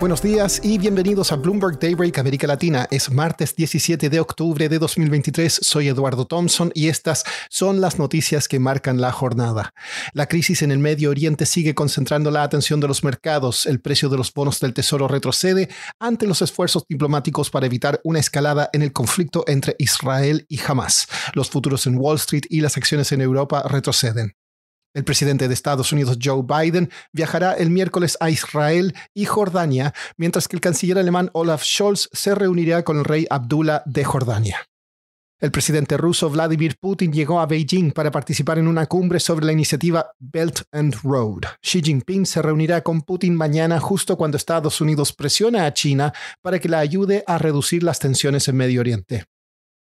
Buenos días y bienvenidos a Bloomberg Daybreak América Latina. Es martes 17 de octubre de 2023. Soy Eduardo Thompson y estas son las noticias que marcan la jornada. La crisis en el Medio Oriente sigue concentrando la atención de los mercados. El precio de los bonos del Tesoro retrocede ante los esfuerzos diplomáticos para evitar una escalada en el conflicto entre Israel y Hamas. Los futuros en Wall Street y las acciones en Europa retroceden. El presidente de Estados Unidos, Joe Biden, viajará el miércoles a Israel y Jordania, mientras que el canciller alemán Olaf Scholz se reunirá con el rey Abdullah de Jordania. El presidente ruso Vladimir Putin llegó a Beijing para participar en una cumbre sobre la iniciativa Belt and Road. Xi Jinping se reunirá con Putin mañana justo cuando Estados Unidos presiona a China para que la ayude a reducir las tensiones en Medio Oriente.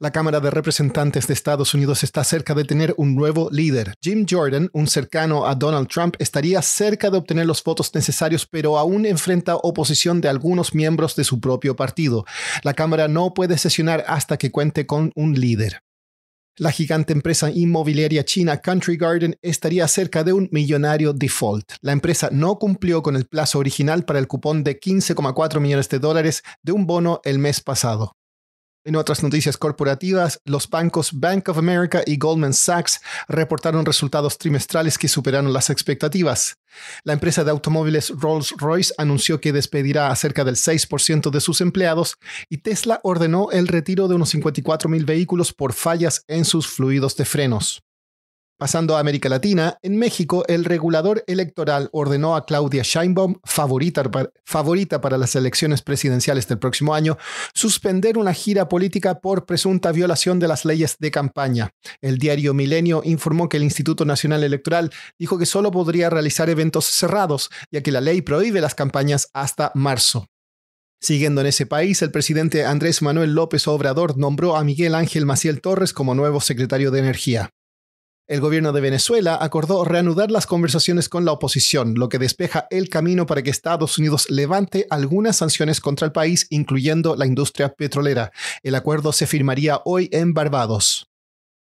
La Cámara de Representantes de Estados Unidos está cerca de tener un nuevo líder. Jim Jordan, un cercano a Donald Trump, estaría cerca de obtener los votos necesarios, pero aún enfrenta oposición de algunos miembros de su propio partido. La Cámara no puede sesionar hasta que cuente con un líder. La gigante empresa inmobiliaria china Country Garden estaría cerca de un millonario default. La empresa no cumplió con el plazo original para el cupón de 15,4 millones de dólares de un bono el mes pasado. En otras noticias corporativas, los bancos Bank of America y Goldman Sachs reportaron resultados trimestrales que superaron las expectativas. La empresa de automóviles Rolls-Royce anunció que despedirá a cerca del 6% de sus empleados y Tesla ordenó el retiro de unos 54.000 vehículos por fallas en sus fluidos de frenos. Pasando a América Latina, en México el regulador electoral ordenó a Claudia Sheinbaum, favorita, favorita, para las elecciones presidenciales del próximo año, suspender una gira política por presunta violación de las leyes de campaña. El diario Milenio informó que el Instituto Nacional Electoral dijo que solo podría realizar eventos cerrados, ya que la ley prohíbe las campañas hasta marzo. Siguiendo en ese país, el presidente Andrés Manuel López Obrador nombró a Miguel Ángel Maciel Torres como nuevo secretario de Energía. El gobierno de Venezuela acordó reanudar las conversaciones con la oposición, lo que despeja el camino para que Estados Unidos levante algunas sanciones contra el país, incluyendo la industria petrolera. El acuerdo se firmaría hoy en Barbados.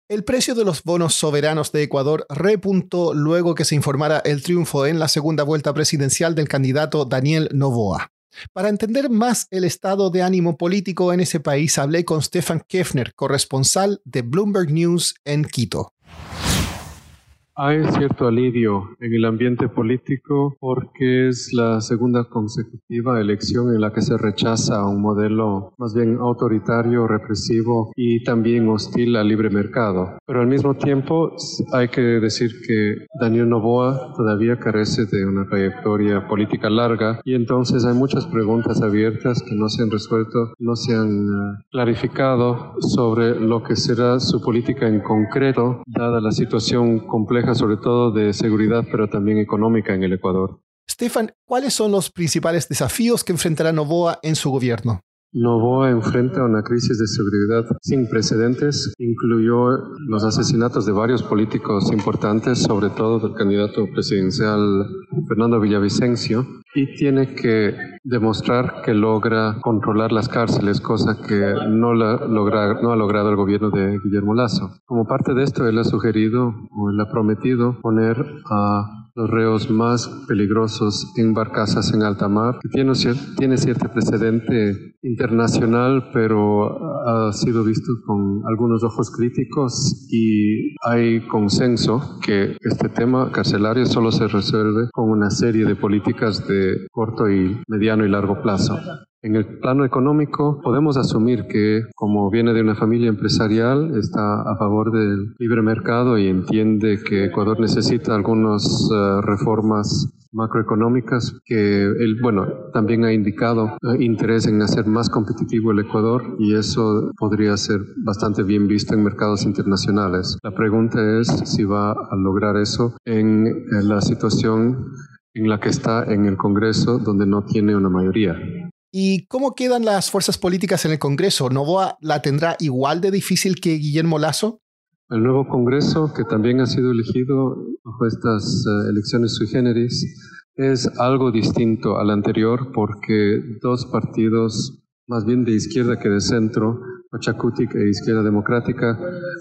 El precio de los bonos soberanos de Ecuador repuntó luego que se informara el triunfo en la segunda vuelta presidencial del candidato Daniel Novoa. Para entender más el estado de ánimo político en ese país, hablé con Stefan Kefner, corresponsal de Bloomberg News en Quito. Hay cierto alivio en el ambiente político porque es la segunda consecutiva elección en la que se rechaza un modelo más bien autoritario, represivo y también hostil al libre mercado. Pero al mismo tiempo hay que decir que Daniel Novoa todavía carece de una trayectoria política larga y entonces hay muchas preguntas abiertas que no se han resuelto, no se han eh, clarificado sobre lo que será su política en concreto, dada la situación compleja sobre todo de seguridad, pero también económica en el Ecuador. Stefan, ¿cuáles son los principales desafíos que enfrentará Novoa en su gobierno? Novoa enfrenta una crisis de seguridad sin precedentes. Incluyó los asesinatos de varios políticos importantes, sobre todo del candidato presidencial Fernando Villavicencio, y tiene que demostrar que logra controlar las cárceles, cosa que no, la logra, no ha logrado el gobierno de Guillermo Lazo. Como parte de esto, él ha sugerido o él ha prometido poner a los reos más peligrosos en barcazas en alta mar, tiene, tiene cierto precedente internacional, pero ha sido visto con algunos ojos críticos y hay consenso que este tema carcelario solo se resuelve con una serie de políticas de corto y mediano y largo plazo. En el plano económico, podemos asumir que, como viene de una familia empresarial, está a favor del libre mercado y entiende que Ecuador necesita algunas eh, reformas macroeconómicas que él, bueno, también ha indicado eh, interés en hacer más competitivo el Ecuador y eso podría ser bastante bien visto en mercados internacionales. La pregunta es si va a lograr eso en, en la situación en la que está en el Congreso, donde no tiene una mayoría. ¿Y cómo quedan las fuerzas políticas en el Congreso? ¿Novoa la tendrá igual de difícil que Guillermo Lazo? El nuevo Congreso, que también ha sido elegido bajo estas eh, elecciones sui generis, es algo distinto al anterior porque dos partidos, más bien de izquierda que de centro, Pachacutic e Izquierda Democrática,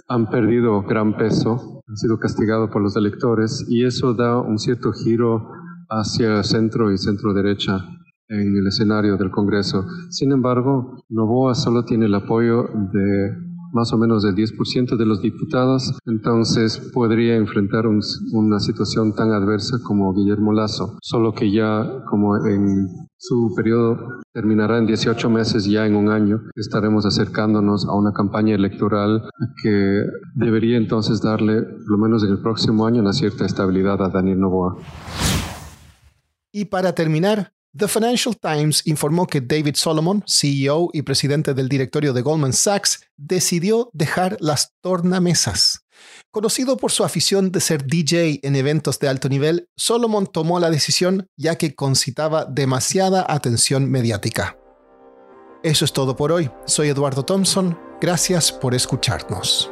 han perdido gran peso, han sido castigados por los electores y eso da un cierto giro hacia centro y centro derecha en el escenario del Congreso. Sin embargo, Novoa solo tiene el apoyo de más o menos del 10% de los diputados, entonces podría enfrentar una situación tan adversa como Guillermo Lazo, solo que ya como en su periodo terminará en 18 meses, ya en un año estaremos acercándonos a una campaña electoral que debería entonces darle, por lo menos en el próximo año, una cierta estabilidad a Daniel Novoa. Y para terminar, The Financial Times informó que David Solomon, CEO y presidente del directorio de Goldman Sachs, decidió dejar las tornamesas. Conocido por su afición de ser DJ en eventos de alto nivel, Solomon tomó la decisión ya que concitaba demasiada atención mediática. Eso es todo por hoy. Soy Eduardo Thompson. Gracias por escucharnos.